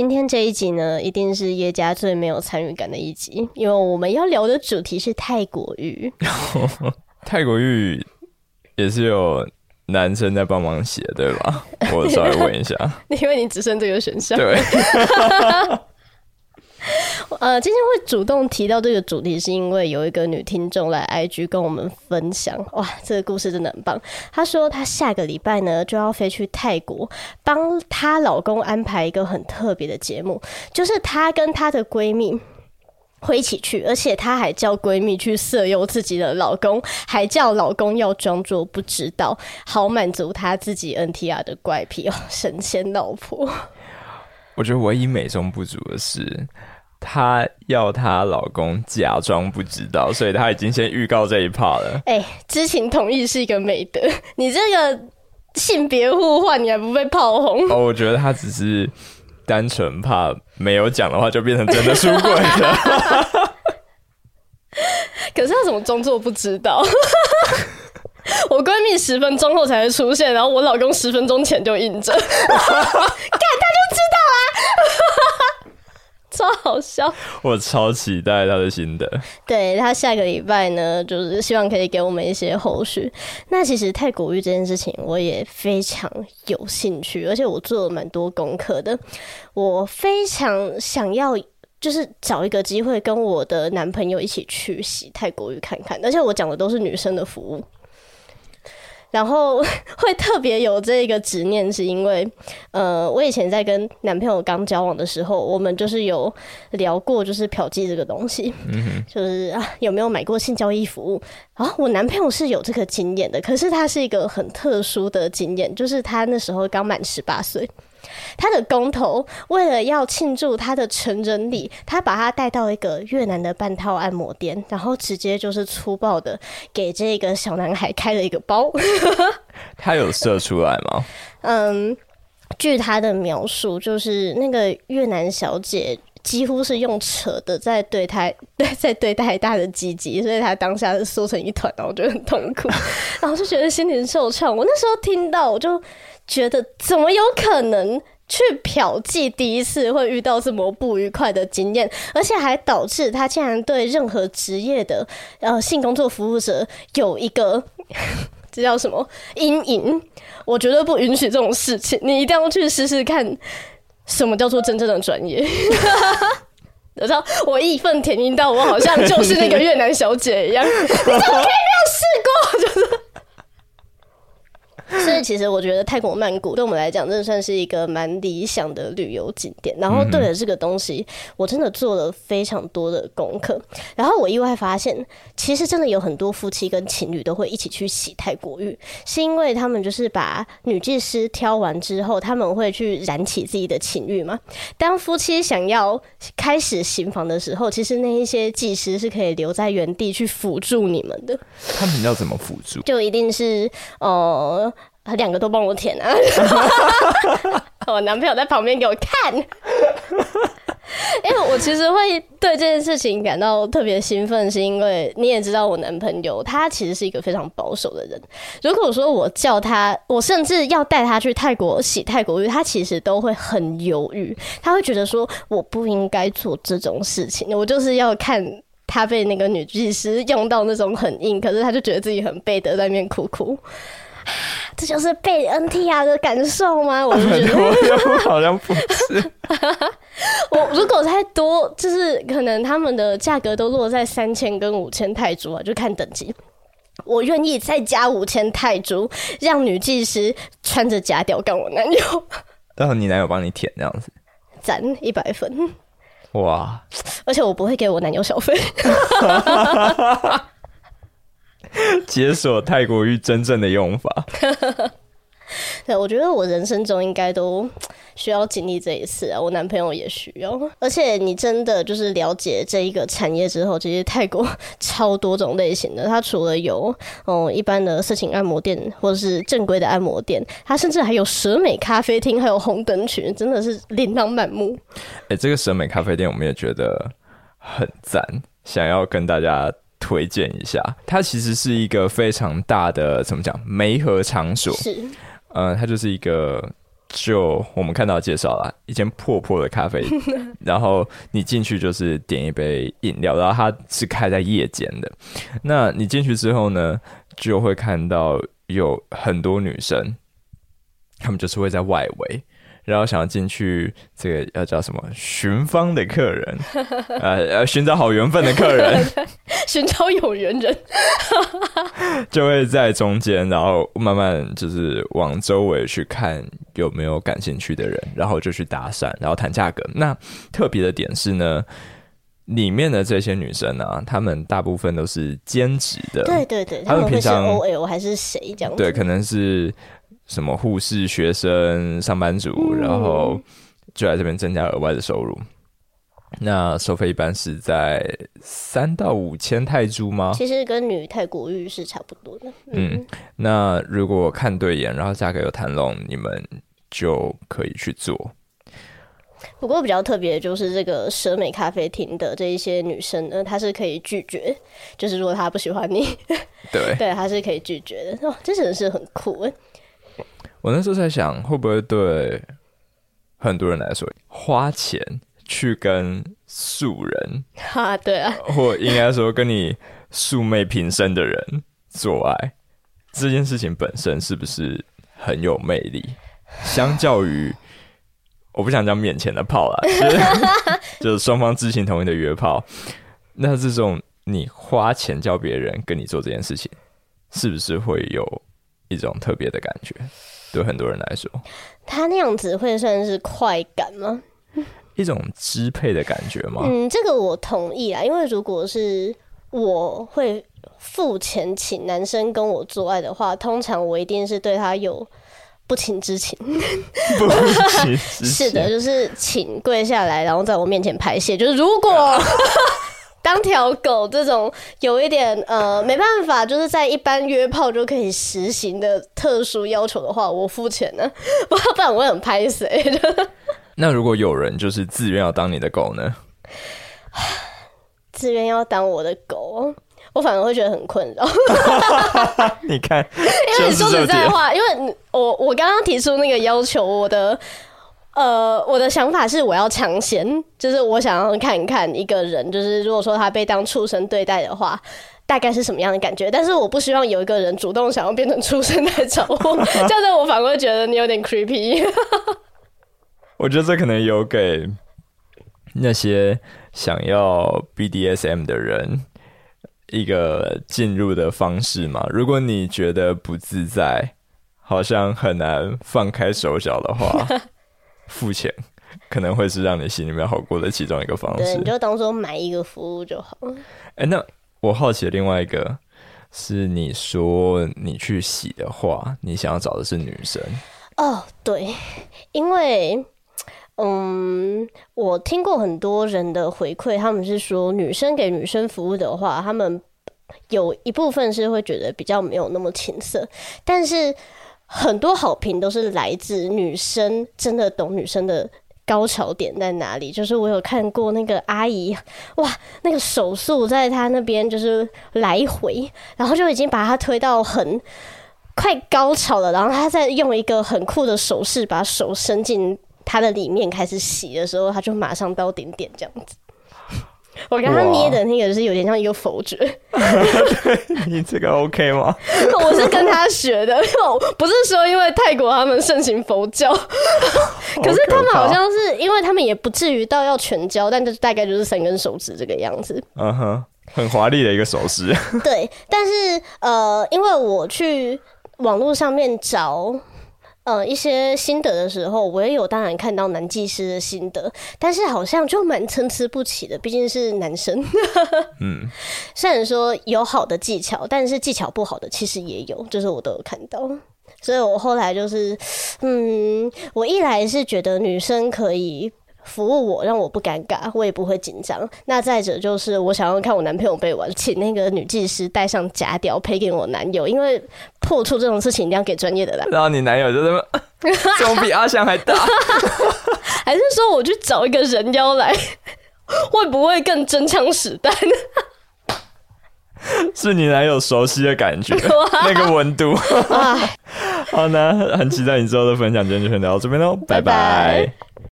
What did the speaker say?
今天这一集呢，一定是叶家最没有参与感的一集，因为我们要聊的主题是泰国浴。泰国浴也是有男生在帮忙写，对吧？我稍微问一下，因为你只剩这个选项。对。呃，今天会主动提到这个主题，是因为有一个女听众来 IG 跟我们分享，哇，这个故事真的很棒。她说她下个礼拜呢就要飞去泰国，帮她老公安排一个很特别的节目，就是她跟她的闺蜜会一起去，而且她还叫闺蜜去色诱自己的老公，还叫老公要装作不知道，好满足她自己 NTR 的怪癖哦，神仙老婆。我觉得唯一美中不足的是。她要她老公假装不知道，所以她已经先预告这一 part 了。哎、欸，知情同意是一个美德。你这个性别互换，你还不被炮轰？哦，我觉得她只是单纯怕没有讲的话就变成真的出轨了。可是她怎么装作不知道？我闺蜜十分钟后才会出现，然后我老公十分钟前就应征，就知道啊。超好笑！我超期待他的心得。对，他下个礼拜呢，就是希望可以给我们一些后续。那其实泰国浴这件事情，我也非常有兴趣，而且我做了蛮多功课的。我非常想要，就是找一个机会跟我的男朋友一起去洗泰国浴看看。而且我讲的都是女生的服务。然后 会特别有这个执念，是因为，呃，我以前在跟男朋友刚交往的时候，我们就是有聊过，就是嫖妓这个东西，嗯，就是啊，有没有买过性交易服务？啊，我男朋友是有这个经验的，可是他是一个很特殊的经验，就是他那时候刚满十八岁。他的工头为了要庆祝他的成人礼，他把他带到一个越南的半套按摩店，然后直接就是粗暴的给这个小男孩开了一个包。他有射出来吗？嗯，据他的描述，就是那个越南小姐几乎是用扯的在对待，对，在对待他的鸡鸡，所以他当下是缩成一团，然后我觉得很痛苦，然后就觉得心灵受创。我那时候听到，我就。觉得怎么有可能去嫖妓？第一次会遇到这么不愉快的经验，而且还导致他竟然对任何职业的呃性工作服务者有一个 这叫什么阴影？我绝对不允许这种事情，你一定要去试试看什么叫做真正的专业。我知道 我义愤填膺到我好像就是那个越南小姐一样，你怎么可以没有试过？就是。其实我觉得泰国曼谷对我们来讲，真的算是一个蛮理想的旅游景点。然后对了这个东西，我真的做了非常多的功课。然后我意外发现，其实真的有很多夫妻跟情侣都会一起去洗泰国浴，是因为他们就是把女技师挑完之后，他们会去燃起自己的情欲嘛。当夫妻想要开始行房的时候，其实那一些技师是可以留在原地去辅助你们的。他们要怎么辅助？就一定是呃。两个都帮我舔啊！我男朋友在旁边给我看，因为我其实会对这件事情感到特别兴奋，是因为你也知道，我男朋友他其实是一个非常保守的人。如果说我叫他，我甚至要带他去泰国洗泰国浴，他其实都会很犹豫，他会觉得说我不应该做这种事情。我就是要看他被那个女技师用到那种很硬，可是他就觉得自己很背德，在那边哭哭。这就是被 NTR 的感受吗？我就觉得好像不是。我如果再多，就是可能他们的价格都落在三千跟五千泰铢啊，就看等级。我愿意再加五千泰铢，让女技师穿着假屌干我男友。然后你男友帮你舔这样子，赞一百分。哇！而且我不会给我男友小费。解锁泰国浴真正的用法。对，我觉得我人生中应该都需要经历这一次啊，我男朋友也需要。而且你真的就是了解这一个产业之后，其实泰国超多种类型的。它除了有嗯一般的色情按摩店，或者是正规的按摩店，它甚至还有蛇美咖啡厅，还有红灯区，真的是琳琅满目。哎、欸，这个蛇美咖啡店我们也觉得很赞，想要跟大家。推荐一下，它其实是一个非常大的怎么讲媒合场所，是，呃，它就是一个就我们看到介绍了一间破破的咖啡，然后你进去就是点一杯饮料，然后它是开在夜间的。那你进去之后呢，就会看到有很多女生，她们就是会在外围。然后想要进去，这个要叫什么？寻芳的客人，呃呃，寻找好缘分的客人，寻找有缘人，就会在中间，然后慢慢就是往周围去看有没有感兴趣的人，然后就去搭讪，然后谈价格。那特别的点是呢，里面的这些女生啊，她们大部分都是兼职的，对对对，她们平常 OL 还是谁这样？对，可能是。什么护士、学生、上班族，嗯、然后就来这边增加额外的收入。那收费一般是在三到五千泰铢吗？其实跟女泰国浴是差不多的。嗯，嗯，那如果看对眼，然后价格有谈拢，你们就可以去做。不过比较特别的就是这个蛇美咖啡厅的这一些女生呢，她是可以拒绝，就是如果她不喜欢你，对对，她是可以拒绝的。哦，这真的是很酷诶。我那时候在想，会不会对很多人来说，花钱去跟素人，哈，对啊，或应该说跟你素昧平生的人做爱，这件事情本身是不是很有魅力？相较于，我不想讲面前的炮啦，就是双方知情同意的约炮，那这种你花钱叫别人跟你做这件事情，是不是会有一种特别的感觉？对很多人来说，他那样子会算是快感吗？一种支配的感觉吗？嗯，这个我同意啊，因为如果是我会付钱请男生跟我做爱的话，通常我一定是对他有不情 之请。不情之请是的，就是请跪下来，然后在我面前排泄。就是如果。当条狗这种有一点呃没办法，就是在一般约炮就可以实行的特殊要求的话，我付钱呢，不然我会很拍谁。那如果有人就是自愿要当你的狗呢？自愿要当我的狗，我反而会觉得很困扰。你看，因为说实在话，因为我我刚刚提出那个要求，我的。呃，我的想法是我要尝鲜，就是我想要看一看一个人，就是如果说他被当畜生对待的话，大概是什么样的感觉。但是我不希望有一个人主动想要变成畜生来找我，这样子我反而会觉得你有点 creepy。我觉得这可能有给那些想要 BDSM 的人一个进入的方式嘛。如果你觉得不自在，好像很难放开手脚的话。付钱 可能会是让你心里面好过的其中一个方式。对，你就当做买一个服务就好。哎、欸，那我好奇的另外一个是，你说你去洗的话，你想要找的是女生？哦，对，因为嗯，我听过很多人的回馈，他们是说女生给女生服务的话，他们有一部分是会觉得比较没有那么情色，但是。很多好评都是来自女生，真的懂女生的高潮点在哪里。就是我有看过那个阿姨，哇，那个手速在她那边就是来回，然后就已经把她推到很快高潮了，然后她在用一个很酷的手势把手伸进她的里面开始洗的时候，她就马上到顶点这样子。我刚刚捏的那个是有点像一个否决，你这个 OK 吗？我是跟他学的，不是说因为泰国他们盛行佛教，可是他们好像是因为他们也不至于到要全交，但就大概就是三根手指这个样子。嗯哼，很华丽的一个手势。对，但是呃，因为我去网络上面找。呃，一些心得的时候，我也有当然看到男技师的心得，但是好像就蛮参差不齐的，毕竟是男生。嗯，虽然说有好的技巧，但是技巧不好的其实也有，就是我都有看到，所以我后来就是，嗯，我一来是觉得女生可以。服务我，让我不尴尬，我也不会紧张。那再者就是，我想要看我男朋友被玩，请那个女技师带上假屌配给我男友，因为破处这种事情一定要给专业的来。然后你男友就这么，怎么比阿翔还大？还是说我去找一个人妖来，会不会更真枪实弹？是你男友熟悉的感觉，那个温度。好，那很期待你之后的分享，今天就先聊到这边喽，拜拜。拜拜。